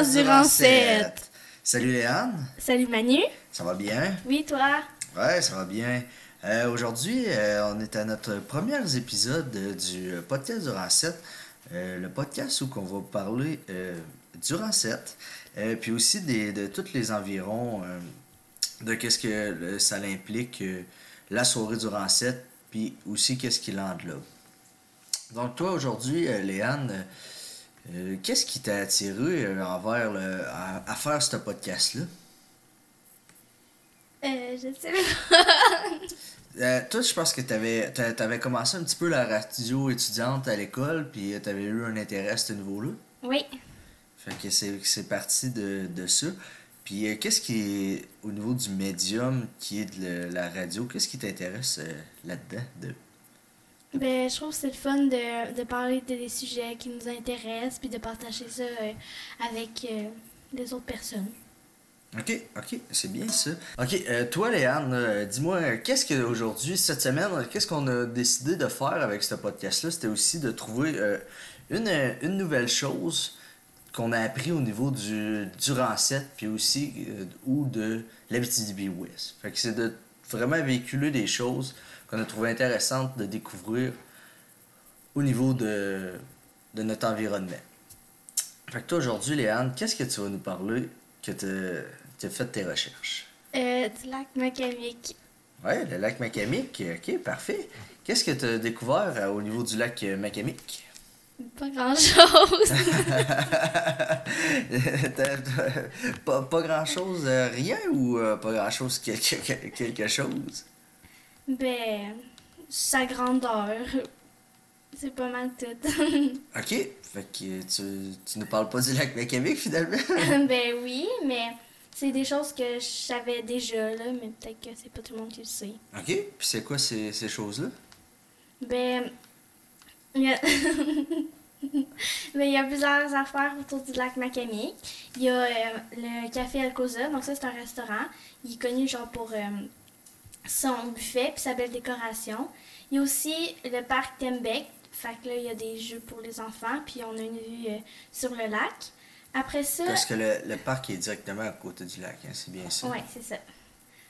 Bienvenue au podcast du Rancette. Salut Léane, Salut Manu. ça va bien? Oui, toi? Ouais, ça va bien. Euh, Aujourd'hui, euh, on est à notre premier épisode euh, du podcast du Rancette. Euh, le podcast où on va parler euh, du Rancette, euh, puis aussi des, de tous les environs, euh, de qu'est-ce que le- ça implique, euh, la soirée du Rancette, puis aussi qu'est-ce qui l'englobe. Donc toi, aujourd'hui, euh, Léane, euh, qu'est-ce qui t'a attiré euh, envers le, à, à faire ce podcast-là? Euh, je sais pas. Euh, toi, je pense que tu avais, commencé un petit peu la radio étudiante à l'école, puis tu avais eu un intérêt à ce niveau-là. Oui. Fait que c'est, c'est parti de, de ça. Puis euh, qu'est-ce qui est, au niveau du médium qui est de la radio, qu'est-ce qui t'intéresse là-dedans? De... Ben, je trouve que c'est le fun de, de parler de des sujets qui nous intéressent puis de partager ça euh, avec euh, les autres personnes. Ok, ok, c'est bien ça. Ok, euh, toi, Léane, dis-moi, qu'est-ce que aujourd'hui, cette semaine, qu'est-ce qu'on a décidé de faire avec ce podcast-là? C'était aussi de trouver une, une nouvelle chose qu'on a appris au niveau du, du Rancette, puis aussi ou de l'Abitibi-Ouest. Fait que c'est de vraiment véhiculer des choses qu'on a trouvé intéressantes de découvrir au niveau de, de notre environnement. Fait que toi, aujourd'hui, Léane, qu'est-ce que tu vas nous parler que tu as fait tes recherches? Euh, du lac Macamic. Ouais, le lac Macamic, ok, parfait. Qu'est-ce que tu as découvert euh, au niveau du lac euh, Macamic? Pas grand-chose. Pas, pas grand-chose, rien ou euh, pas grand-chose, quelque, quelque chose? Ben, sa grandeur. C'est pas mal tout. Ok, fait que tu, tu nous parles pas du lac Macamic finalement? ben oui, mais c'est des choses que je savais déjà, là, mais peut-être que c'est pas tout le monde qui le sait. Ok, puis c'est quoi ces, ces choses-là? Ben, il y a... Ben, il y a plusieurs affaires autour du lac Macamic. Il y a euh, le café Alcoza, donc ça c'est un restaurant. Il est connu genre pour euh, son buffet puis sa belle décoration. Il y a aussi le parc Tembec, fait que là il y a des jeux pour les enfants puis on a une vue euh, sur le lac. Après ça, Parce que le, le parc est directement à côté du lac, hein, c'est bien ça? Ouais, c'est ça.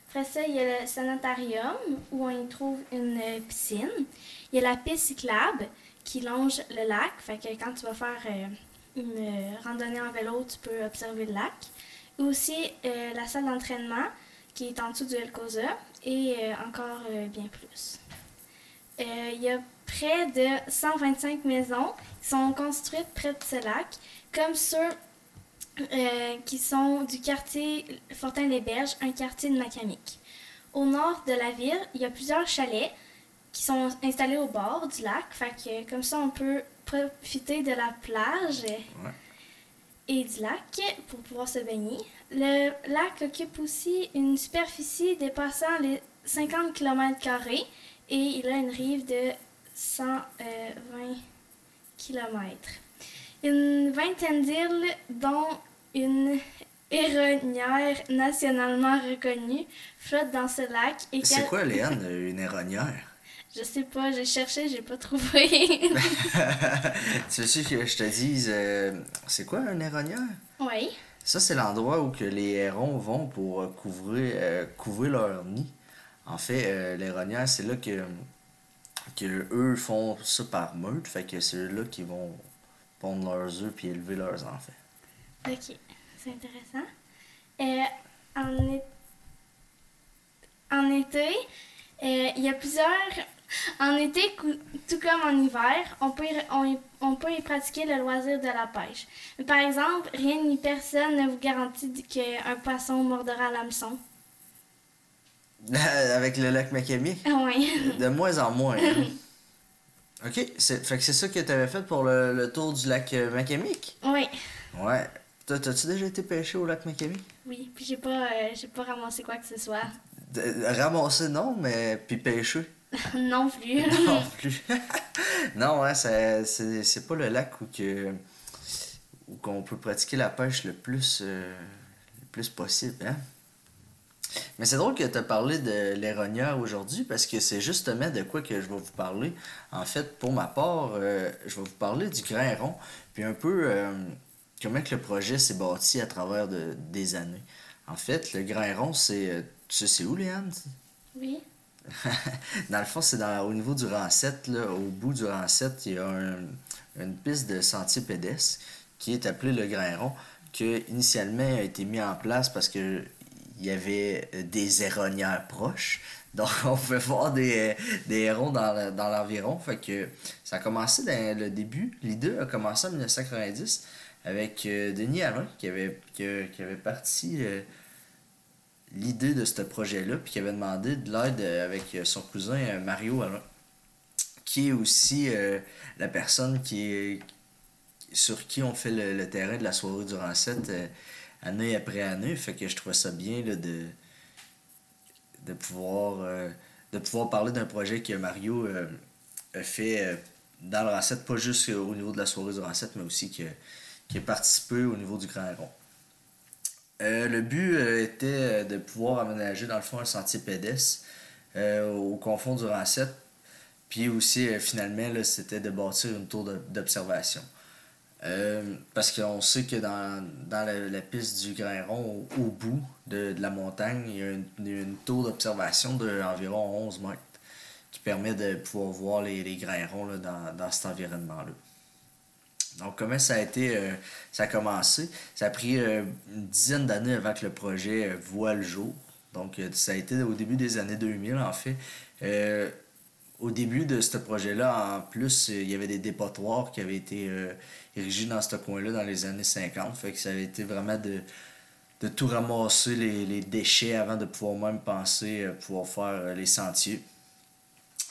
Après ça, il y a le sanatarium où on y trouve une euh, piscine. Il y a la piste cyclable qui longe le lac. Fait que quand tu vas faire euh, une randonnée en vélo, tu peux observer le lac. Et aussi euh, la salle d'entraînement qui est en dessous du Elcosa et euh, encore euh, bien plus. Euh, il y a près de 125 maisons qui sont construites près de ce lac, comme ceux qui sont du quartier Fortin-les-Berges, un quartier de Macamic. Au nord de la ville, il y a plusieurs chalets qui sont installés au bord du lac. Fait que comme ça, on peut profiter de la plage et du lac pour pouvoir se baigner. Le lac occupe aussi une superficie dépassant les 50 km et il a une rive de 120 km. Une vingtaine d'îles, dont une héronnière nationalement reconnue, flottent dans ce lac. C'est quoi, Léane, une éronière? Je sais pas, j'ai cherché, j'ai pas trouvé. tu veux que je te dise, euh, c'est quoi un héronière? oui. Ça, c'est l'endroit où que les hérons vont pour euh, couvrir, euh, couvrir leur nid. En fait, euh, c'est là que, que eux font ça par meute. Fait que c'est là qu'ils vont pondre leurs œufs puis élever leurs enfants. Ok, c'est intéressant. Euh, en, en été, euh, il y a plusieurs. En été, tout comme en hiver, on peut, y, on, peut y pratiquer le loisir de la pêche. Mais par exemple, rien ni personne ne vous garantit qu'un poisson mordra l'hameçon. Avec le lac Macamie, Ah oui. de moins en moins. hein. ok, c'est, fait que c'est ça que tu avais fait pour le, le tour du lac euh, Macamic? oui. Ouais. T'as- T'as-tu déjà été pêcher au lac Macamic? Oui, puis j'ai pas, euh, j'ai pas ramassé quoi que ce soit. De- ramasser, non, mais puis pêcher. non plus. non plus. non, hein, c'est pas le lac où que où qu'on peut pratiquer la pêche le plus euh, le plus possible, hein. Mais c'est drôle que tu as parlé de l'éronière aujourd'hui parce que c'est justement de quoi que je vais vous parler. En fait, pour ma part, euh, je vais vous parler du grain rond, puis un peu euh, comment que le projet s'est bâti à travers de, des années. En fait, le Grand Rond, c'est. Tu sais, c'est où, Léane? Oui. dans le fond, c'est au niveau du rang 7, là, au bout du rang 7, il y a un- une piste de sentier pédestre qui est appelée le Grand Rond, qui initialement a été mis en place parce que il y avait euh, des erronnières proches. Donc, on pouvait voir des, des hérons dans, dans l'environ. Fait que ça a commencé dans le début. L'idée a commencé en 1990 avec euh, Denis Alain qui avait, qui, avait parti euh, l'idée de ce projet-là, puis qui avait demandé de l'aide euh, avec euh, son cousin euh, Mario Alain, qui est aussi la personne qui sur qui on fait le, terrain de la soirée du Rancette euh, année après année. Fait que je trouvais ça bien de, de, pouvoir, de pouvoir parler d'un projet que Mario a fait dans le Rancette, pas juste au niveau de la soirée du Rancette, mais aussi que, qui a participé au niveau du Grand Rond. Euh, le but euh, était euh, de pouvoir aménager dans le fond un sentier pédestre au confond du Rancette. Puis aussi, finalement, c'était de bâtir une tour d'observation. Parce qu'on sait que dans, dans la, piste du Grand Rond, au, bout de, la montagne, il y a une, tour d'observation d'environ 11 mètres qui permet de pouvoir voir les, les grains dans, dans cet environnement-là. Donc, comment ça a été, euh, ça a commencé? Ça a pris euh, une dizaine d'années avant que le projet euh, voit le jour. Donc, ça a été au début des années 2000, en fait. Au début de ce projet-là, en plus, il y avait des dépotoirs qui avaient été érigés dans ce coin-là dans les années 50. Fait que ça avait été vraiment de, de tout ramasser les, les déchets avant de pouvoir même penser pouvoir faire les sentiers.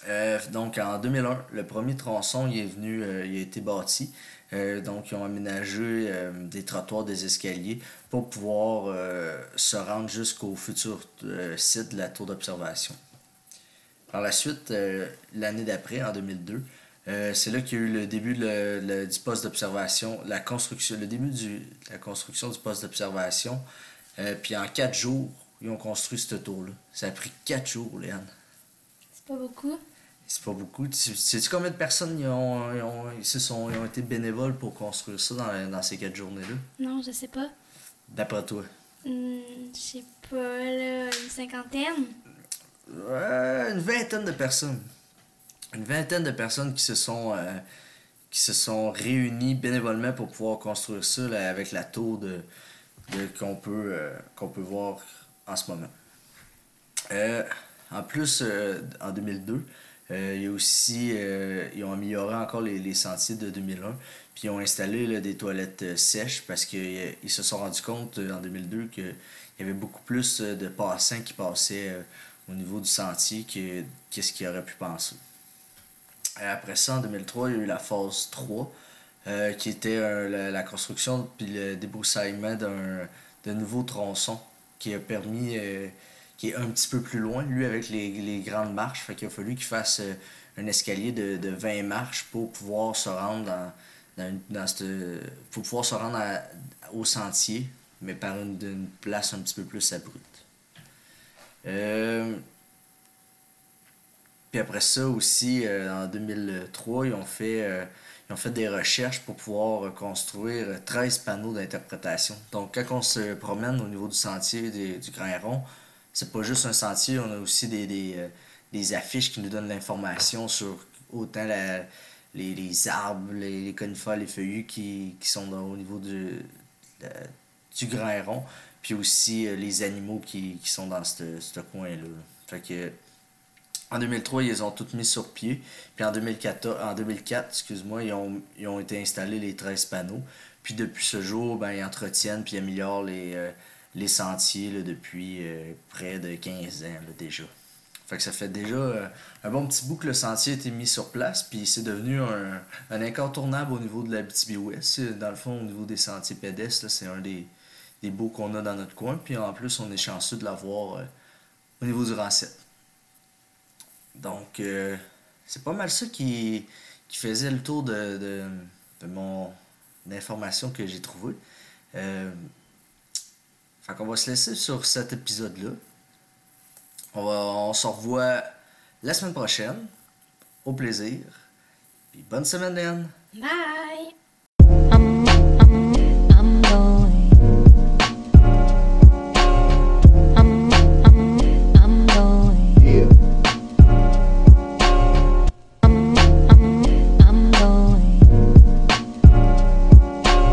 Euh, donc en 2001, le premier tronçon il est venu, euh, il a été bâti. Euh, donc ils ont aménagé des trottoirs, des escaliers pour pouvoir se rendre jusqu'au futur site de la tour d'observation. Par la suite, l'année d'après, en 2002, euh, c'est là qu'il y a eu le début du poste d'observation, la construction, le début de la construction du poste d'observation. Puis en quatre jours, ils ont construit cette tour-là. Ça a pris quatre jours, Léane. C'est pas beaucoup. C'est pas beaucoup. Tu sais-tu combien de personnes ils ont, ils ont, ils se sont, ils ont été bénévoles pour construire ça dans, dans ces quatre journées-là? Non, je sais pas. D'après toi? Hmm, je sais pas, là, une cinquantaine. Ouais, une vingtaine de personnes. Une vingtaine de personnes qui se sont, euh, qui se sont réunies bénévolement pour pouvoir construire ça là, avec la tour de, de- qu'on peut, euh, qu'on peut voir en ce moment. Euh, en plus, euh, en 2002, euh, il y a aussi, euh, ils ont amélioré encore les, les sentiers de 2001, puis ils ont installé là, des toilettes euh, sèches parce qu'ils se sont rendus compte euh, en 2002 qu'il y avait beaucoup plus euh, de passants qui passaient euh, au niveau du sentier que qu'est-ce qu'ils auraient pu penser. Euh, Après ça, en 2003, il y a eu la phase 3, euh, qui était euh, la, construction puis le débroussaillement d'un de nouveaux tronçons qui a permis, euh, qui est un petit peu plus loin, lui avec les, les grandes marches. Fait qu'il a fallu qu'il fasse euh, un escalier de, de 20 marches pour pouvoir se rendre dans, dans, une- dans cette- pour pouvoir se rendre à- au sentier, mais par une, place un petit peu plus abrupte. Euh, puis après ça aussi, euh, en 2003, ils ont fait, ils ont fait des recherches pour pouvoir construire 13 panneaux d'interprétation. Donc quand on se promène au niveau du sentier du Grand Rond, c'est pas juste un sentier, on a aussi des, des, euh, des affiches qui nous donnent l'information sur autant la, les, les arbres, les, conifères, les feuillus qui, qui sont dans- au niveau du, du Grand Rond, puis aussi euh, les animaux qui, qui sont dans ce coin-là. Fait que en 2003, ils ont toutes mis sur pied. Puis en 2014, en 2004, excuse-moi, ils ont, ils ont été installés les 13 panneaux. Puis depuis ce jour, ben, ils entretiennent puis améliorent les, euh, les sentiers depuis euh, près de 15 ans là, déjà. Fait que ça fait déjà euh, un bon petit bout que le sentier a été mis sur place, puis c'est devenu un, incontournable au niveau de la BTB-Ouest. Dans le fond, au niveau des sentiers pédestres, c'est un des, des beaux qu'on a dans notre coin. Puis en plus, on est chanceux de l'avoir euh, au niveau du Rancette. Donc, c'est pas mal ça qui, qui faisait le tour de, de, de mon d'informations que j'ai trouvé. Fait qu'on va se laisser sur cet épisode-là. On, va, se revoit la semaine prochaine. Au plaisir. Puis bonne semaine, Dan. Bye.